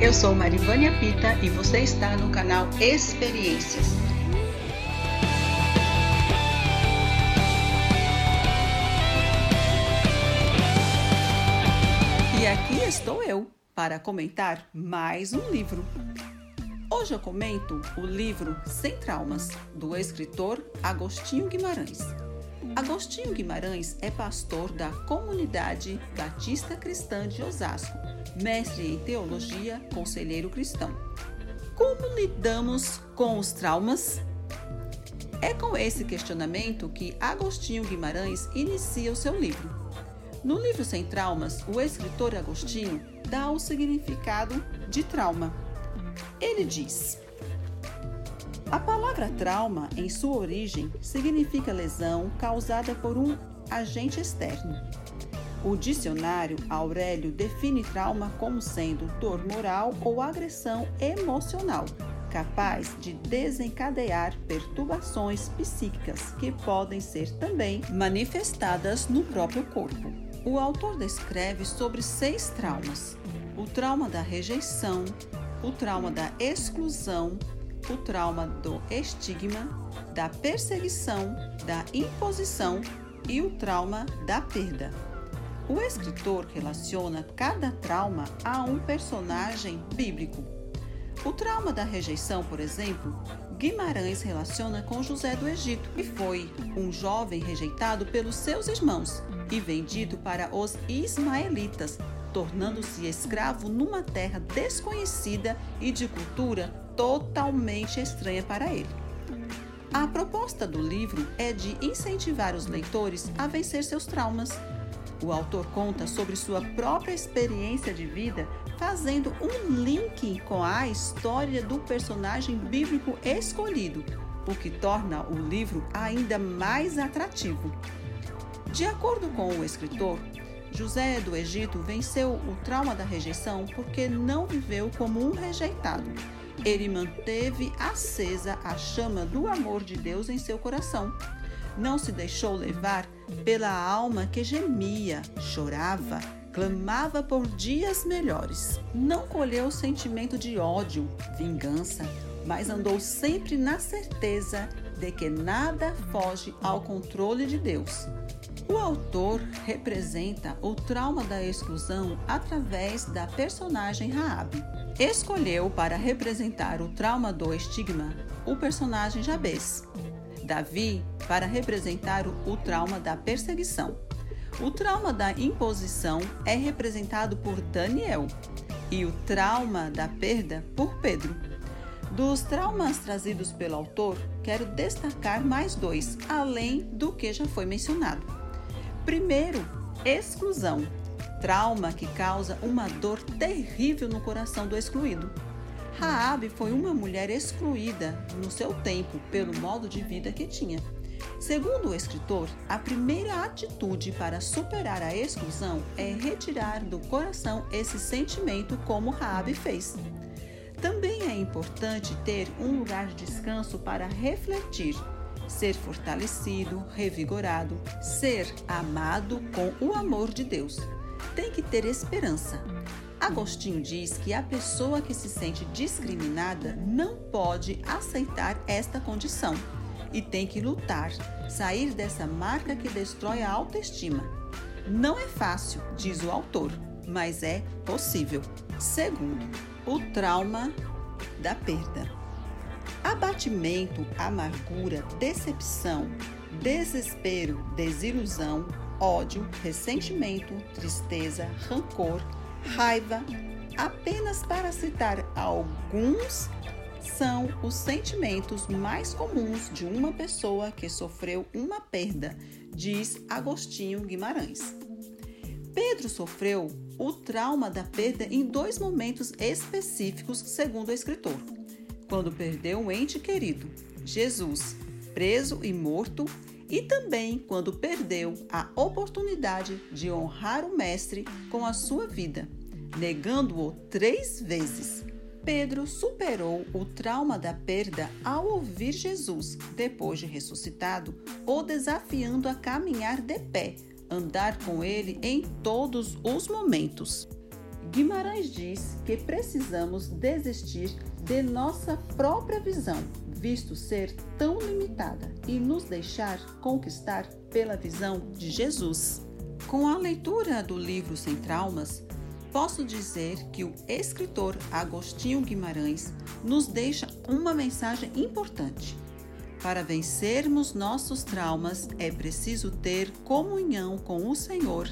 Eu sou Marivânia Pita e você está no canal Experiências. E aqui estou eu para comentar mais um livro. Hoje eu comento o livro Sem Traumas, do escritor Agostinho Guimarães. Agostinho Guimarães é pastor da Comunidade Batista Cristã de Osasco, mestre em teologia, conselheiro cristão. Como lidamos com os traumas? É com esse questionamento que Agostinho Guimarães inicia o seu livro. No livro Sem Traumas, o escritor Agostinho dá o significado de trauma. Ele diz: a palavra trauma, em sua origem, significa lesão causada por um agente externo. O dicionário Aurélio define trauma como sendo dor moral ou agressão emocional, capaz de desencadear perturbações psíquicas que podem ser também manifestadas no próprio corpo. O autor descreve sobre seis traumas: o trauma da rejeição, o trauma da exclusão, o trauma do estigma, da perseguição, da imposição e o trauma da perda. O escritor relaciona cada trauma a um personagem bíblico. O trauma da rejeição, por exemplo, Guimarães relaciona com José do Egito, que foi um jovem rejeitado pelos seus irmãos e vendido para os ismaelitas, tornando-se escravo numa terra desconhecida e de cultura totalmente estranha para ele. A proposta do livro é de incentivar os leitores a vencer seus traumas. O autor conta sobre sua própria experiência de vida, fazendo um link com a história do personagem bíblico escolhido, o que torna o livro ainda mais atrativo. De acordo com o escritor, José do Egito venceu o trauma da rejeição porque não viveu como um rejeitado ele manteve acesa a chama do amor de Deus em seu coração. Não se deixou levar pela alma que gemia, chorava, clamava por dias melhores. Não colheu o sentimento de ódio, vingança, mas andou sempre na certeza de que nada foge ao controle de Deus. O autor representa o trauma da exclusão através da personagem Raabe. Escolheu para representar o trauma do estigma o personagem Jabez. Davi para representar o trauma da perseguição. O trauma da imposição é representado por Daniel e o trauma da perda por Pedro. Dos traumas trazidos pelo autor, quero destacar mais dois, além do que já foi mencionado. Primeiro, exclusão. Trauma que causa uma dor terrível no coração do excluído. Raabe foi uma mulher excluída no seu tempo pelo modo de vida que tinha. Segundo o escritor, a primeira atitude para superar a exclusão é retirar do coração esse sentimento como Raabe fez. Também é importante ter um lugar de descanso para refletir ser fortalecido, revigorado, ser amado com o amor de Deus. Tem que ter esperança. Agostinho diz que a pessoa que se sente discriminada não pode aceitar esta condição e tem que lutar, sair dessa marca que destrói a autoestima. Não é fácil, diz o autor, mas é possível. Segundo, o trauma da perda. Abatimento, amargura, decepção, desespero, desilusão, ódio, ressentimento, tristeza, rancor, raiva, apenas para citar alguns, são os sentimentos mais comuns de uma pessoa que sofreu uma perda, diz Agostinho Guimarães. Pedro sofreu o trauma da perda em dois momentos específicos, segundo o escritor quando perdeu um ente querido, Jesus, preso e morto, e também quando perdeu a oportunidade de honrar o Mestre com a sua vida, negando-o três vezes. Pedro superou o trauma da perda ao ouvir Jesus, depois de ressuscitado, o desafiando a caminhar de pé, andar com ele em todos os momentos. Guimarães diz que precisamos desistir de nossa própria visão, visto ser tão limitada, e nos deixar conquistar pela visão de Jesus. Com a leitura do livro Sem Traumas, posso dizer que o escritor Agostinho Guimarães nos deixa uma mensagem importante. Para vencermos nossos traumas, é preciso ter comunhão com o Senhor,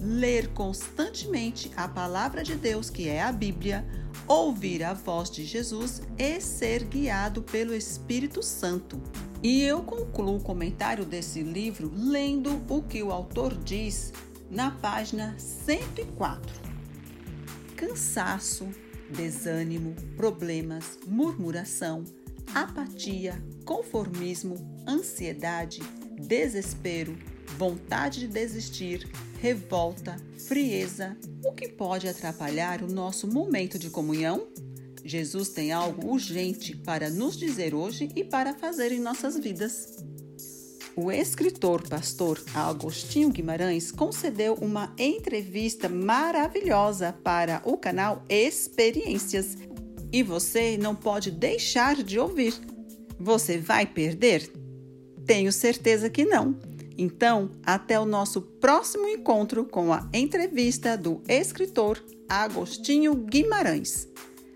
ler constantemente a palavra de Deus, que é a Bíblia, ouvir a voz de Jesus e ser guiado pelo Espírito Santo. E eu concluo o comentário desse livro lendo o que o autor diz na página 104. Cansaço, desânimo, problemas, murmuração, apatia, conformismo, ansiedade, desespero, vontade de desistir, revolta, frieza, o que pode atrapalhar o nosso momento de comunhão? Jesus tem algo urgente para nos dizer hoje e para fazer em nossas vidas. O escritor pastor Agostinho Guimarães concedeu uma entrevista maravilhosa para o canal Experiências e você não pode deixar de ouvir. Você vai perder? Tenho certeza que não. Então, até o nosso próximo encontro com a entrevista do escritor Agostinho Guimarães.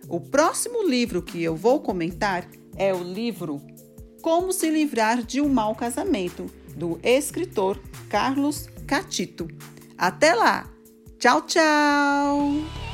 O próximo livro que eu vou comentar é o livro Como se livrar de um mau casamento, do escritor Carlos Catito. Até lá! Tchau, tchau!